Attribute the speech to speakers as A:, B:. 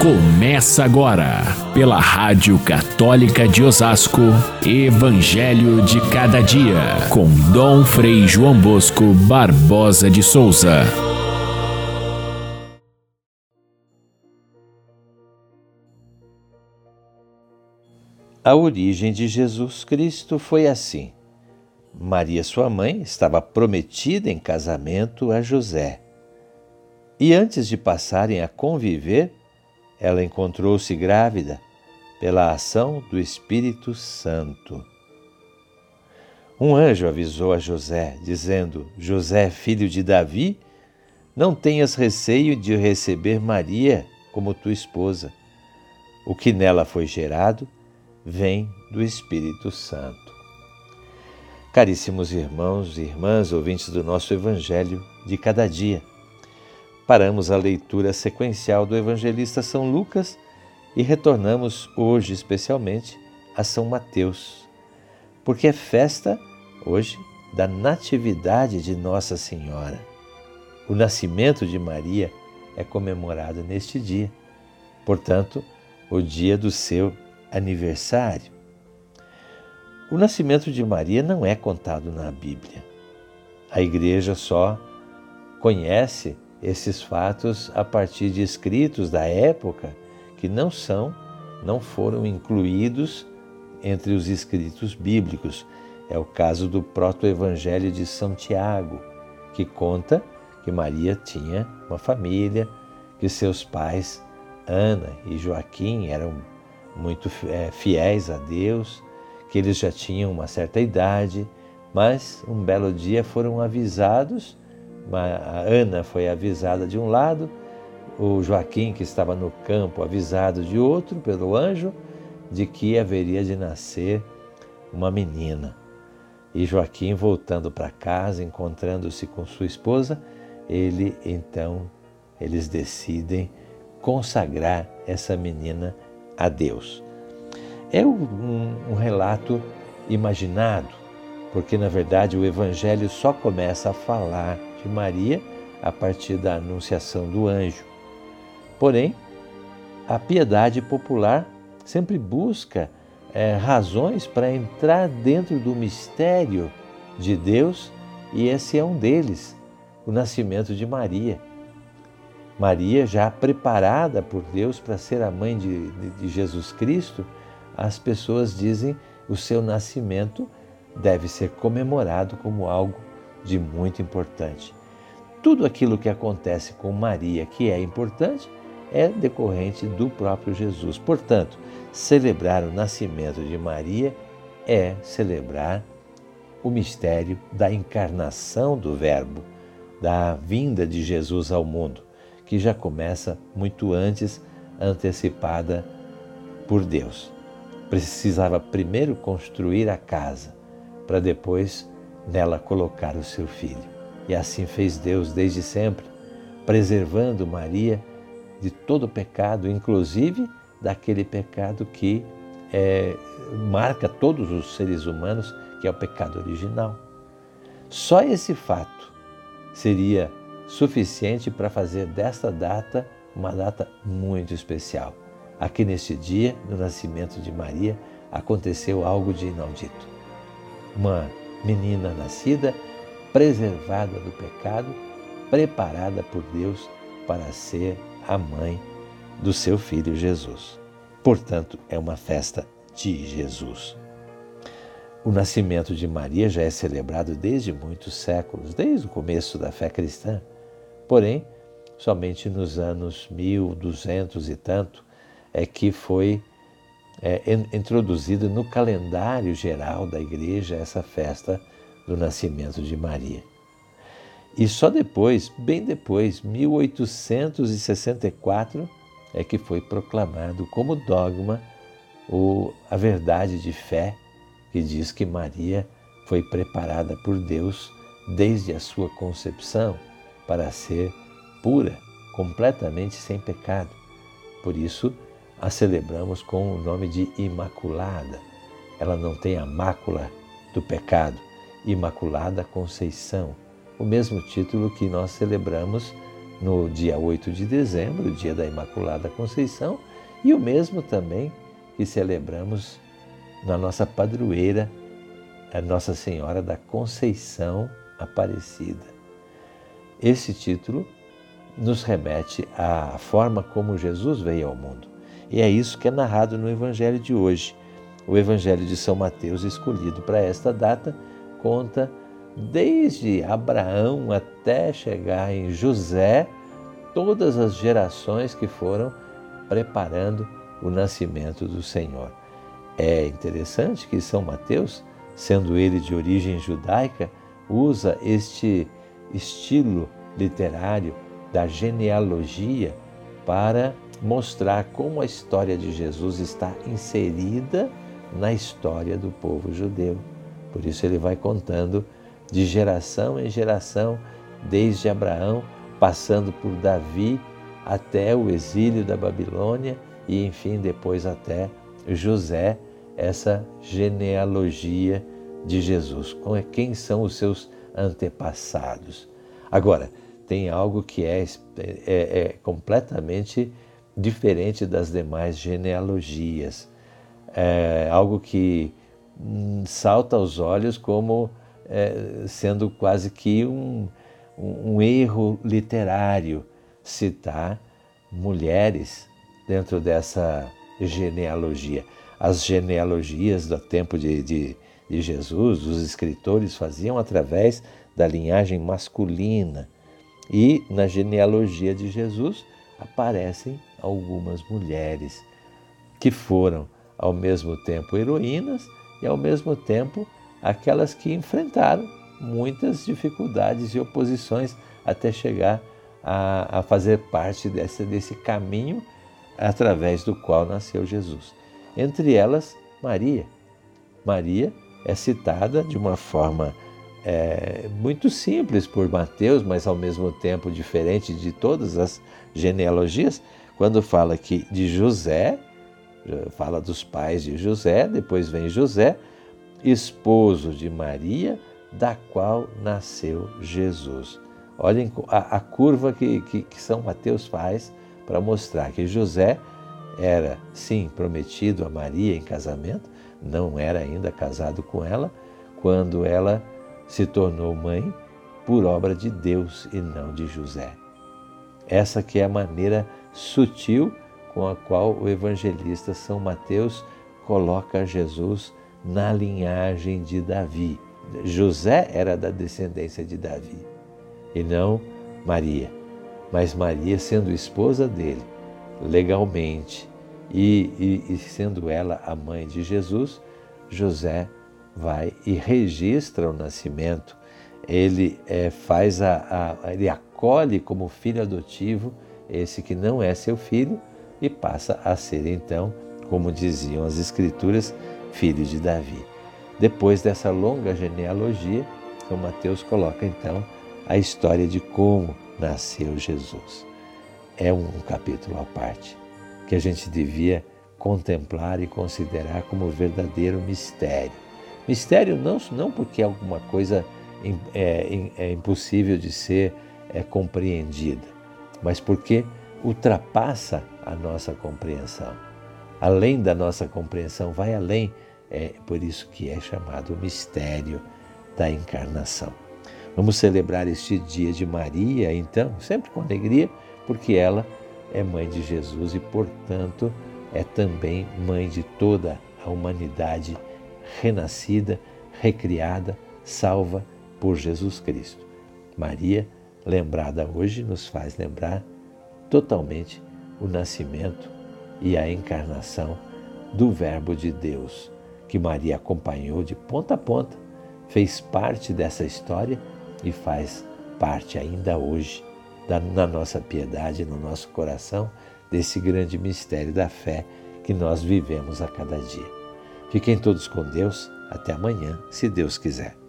A: Começa agora, pela Rádio Católica de Osasco, Evangelho de Cada Dia, com Dom Frei João Bosco Barbosa de Souza.
B: A origem de Jesus Cristo foi assim. Maria, sua mãe, estava prometida em casamento a José. E antes de passarem a conviver, ela encontrou-se grávida pela ação do Espírito Santo. Um anjo avisou a José, dizendo: José, filho de Davi, não tenhas receio de receber Maria como tua esposa. O que nela foi gerado vem do Espírito Santo. Caríssimos irmãos e irmãs, ouvintes do nosso Evangelho de cada dia, paramos a leitura sequencial do evangelista São Lucas e retornamos hoje especialmente a São Mateus, porque é festa hoje da Natividade de Nossa Senhora. O nascimento de Maria é comemorado neste dia, portanto, o dia do seu aniversário. O nascimento de Maria não é contado na Bíblia. A igreja só conhece esses fatos a partir de escritos da época que não são, não foram incluídos entre os escritos bíblicos. É o caso do proto-evangelho de São Tiago, que conta que Maria tinha uma família, que seus pais, Ana e Joaquim, eram muito é, fiéis a Deus, que eles já tinham uma certa idade, mas um belo dia foram avisados a Ana foi avisada de um lado, o Joaquim, que estava no campo, avisado de outro pelo anjo, de que haveria de nascer uma menina. E Joaquim, voltando para casa, encontrando-se com sua esposa, ele então, eles decidem consagrar essa menina a Deus. É um, um relato imaginado, porque na verdade o Evangelho só começa a falar Maria a partir da anunciação do anjo. Porém, a piedade popular sempre busca é, razões para entrar dentro do mistério de Deus e esse é um deles, o nascimento de Maria. Maria, já preparada por Deus para ser a mãe de, de, de Jesus Cristo, as pessoas dizem o seu nascimento deve ser comemorado como algo de muito importante. Tudo aquilo que acontece com Maria que é importante é decorrente do próprio Jesus. Portanto, celebrar o nascimento de Maria é celebrar o mistério da encarnação do Verbo, da vinda de Jesus ao mundo, que já começa muito antes, antecipada por Deus. Precisava primeiro construir a casa, para depois nela colocar o seu filho. E assim fez Deus desde sempre, preservando Maria de todo pecado, inclusive daquele pecado que é, marca todos os seres humanos, que é o pecado original. Só esse fato seria suficiente para fazer desta data uma data muito especial. Aqui neste dia, no nascimento de Maria, aconteceu algo de inaudito. Uma menina nascida preservada do pecado, preparada por Deus para ser a mãe do seu filho Jesus. Portanto, é uma festa de Jesus. O nascimento de Maria já é celebrado desde muitos séculos, desde o começo da fé cristã. Porém, somente nos anos 1200 e tanto é que foi é, introduzido no calendário geral da igreja essa festa do nascimento de Maria. E só depois, bem depois, 1864, é que foi proclamado como dogma o, a verdade de fé que diz que Maria foi preparada por Deus desde a sua concepção para ser pura, completamente sem pecado. Por isso, a celebramos com o nome de Imaculada. Ela não tem a mácula do pecado. Imaculada Conceição, o mesmo título que nós celebramos no dia 8 de dezembro, dia da Imaculada Conceição, e o mesmo também que celebramos na nossa padroeira, a Nossa Senhora da Conceição Aparecida. Esse título nos remete à forma como Jesus veio ao mundo. E é isso que é narrado no Evangelho de hoje. O Evangelho de São Mateus, escolhido para esta data, conta desde Abraão até chegar em José, todas as gerações que foram preparando o nascimento do Senhor. É interessante que São Mateus, sendo ele de origem judaica, usa este estilo literário da genealogia para mostrar como a história de Jesus está inserida na história do povo judeu. Por isso ele vai contando de geração em geração, desde Abraão, passando por Davi até o exílio da Babilônia e enfim depois até José, essa genealogia de Jesus. É, quem são os seus antepassados? Agora, tem algo que é, é, é completamente diferente das demais genealogias. É algo que hum, salta aos olhos como é, sendo quase que um, um, um erro literário citar mulheres dentro dessa genealogia. As genealogias do tempo de, de, de Jesus, os escritores faziam através da linhagem masculina. E na genealogia de Jesus aparecem algumas mulheres que foram ao mesmo tempo heroínas e ao mesmo tempo aquelas que enfrentaram muitas dificuldades e oposições até chegar a, a fazer parte desse, desse caminho através do qual nasceu Jesus. Entre elas, Maria. Maria é citada de uma forma é, muito simples por Mateus, mas ao mesmo tempo diferente de todas as genealogias, quando fala aqui de José, fala dos pais de José, depois vem José, esposo de Maria, da qual nasceu Jesus. Olhem a, a curva que, que, que São Mateus faz para mostrar que José era, sim, prometido a Maria em casamento, não era ainda casado com ela, quando ela se tornou mãe por obra de Deus e não de José. Essa que é a maneira sutil com a qual o evangelista São Mateus coloca Jesus na linhagem de Davi. José era da descendência de Davi e não Maria. Mas Maria, sendo esposa dele, legalmente, e, e, e sendo ela a mãe de Jesus, José vai e registra o nascimento. Ele é, faz a, a, ele acolhe como filho adotivo esse que não é seu filho e passa a ser então, como diziam as escrituras, filho de Davi. Depois dessa longa genealogia, São Mateus coloca então a história de como nasceu Jesus. É um capítulo à parte que a gente devia contemplar e considerar como verdadeiro mistério. Mistério não, não porque é alguma coisa é, é impossível de ser é, compreendida, mas porque ultrapassa a nossa compreensão. Além da nossa compreensão, vai além é por isso que é chamado o mistério da encarnação. Vamos celebrar este dia de Maria, então, sempre com alegria, porque ela é mãe de Jesus e, portanto, é também mãe de toda a humanidade renascida, recriada, salva por Jesus Cristo. Maria, lembrada hoje, nos faz lembrar totalmente o nascimento e a encarnação do Verbo de Deus que Maria acompanhou de ponta a ponta, fez parte dessa história e faz parte ainda hoje da, na nossa piedade, no nosso coração, desse grande mistério da fé que nós vivemos a cada dia. Fiquem todos com Deus. Até amanhã, se Deus quiser.